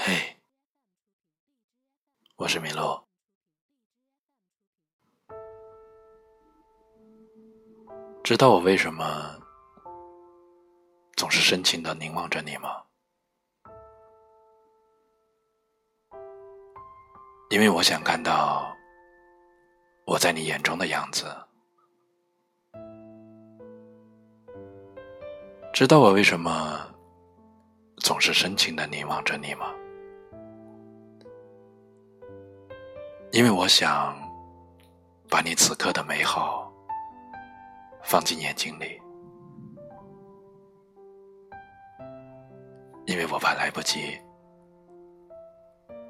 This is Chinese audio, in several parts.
嘿，我是米洛。知道我为什么总是深情的凝望着你吗？因为我想看到我在你眼中的样子。知道我为什么总是深情的凝望着你吗？因为我想把你此刻的美好放进眼睛里，因为我怕来不及，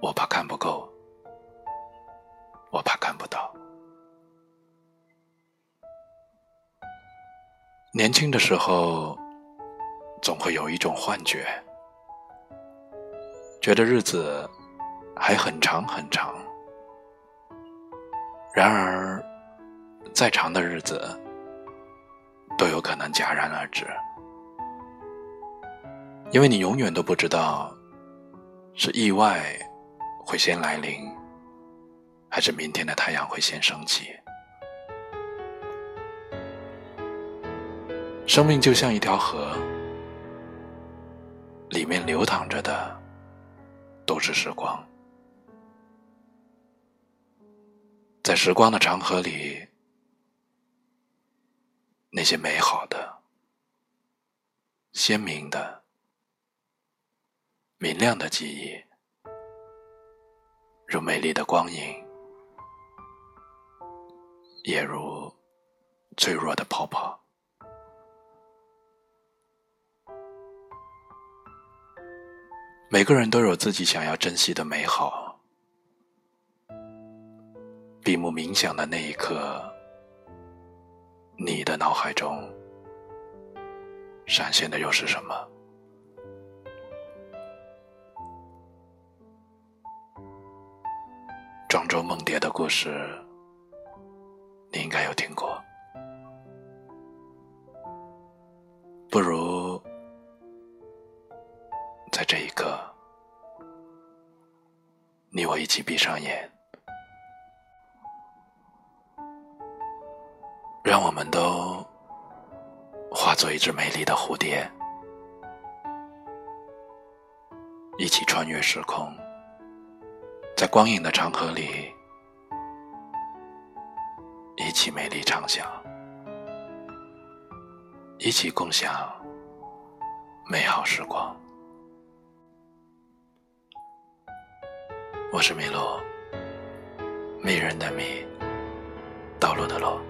我怕看不够。我怕看不到。年轻的时候，总会有一种幻觉，觉得日子还很长很长。然而，再长的日子都有可能戛然而止，因为你永远都不知道，是意外会先来临。还是明天的太阳会先升起。生命就像一条河，里面流淌着的都是时光。在时光的长河里，那些美好的、鲜明的、明亮的记忆，如美丽的光影。也如脆弱的泡泡。每个人都有自己想要珍惜的美好。闭目冥想的那一刻，你的脑海中闪现的又是什么？庄周梦蝶的故事。你应该有听过，不如在这一刻，你我一起闭上眼，让我们都化作一只美丽的蝴蝶，一起穿越时空，在光影的长河里。一起美丽畅想，一起共享美好时光。我是米洛，迷人的迷，道路的路。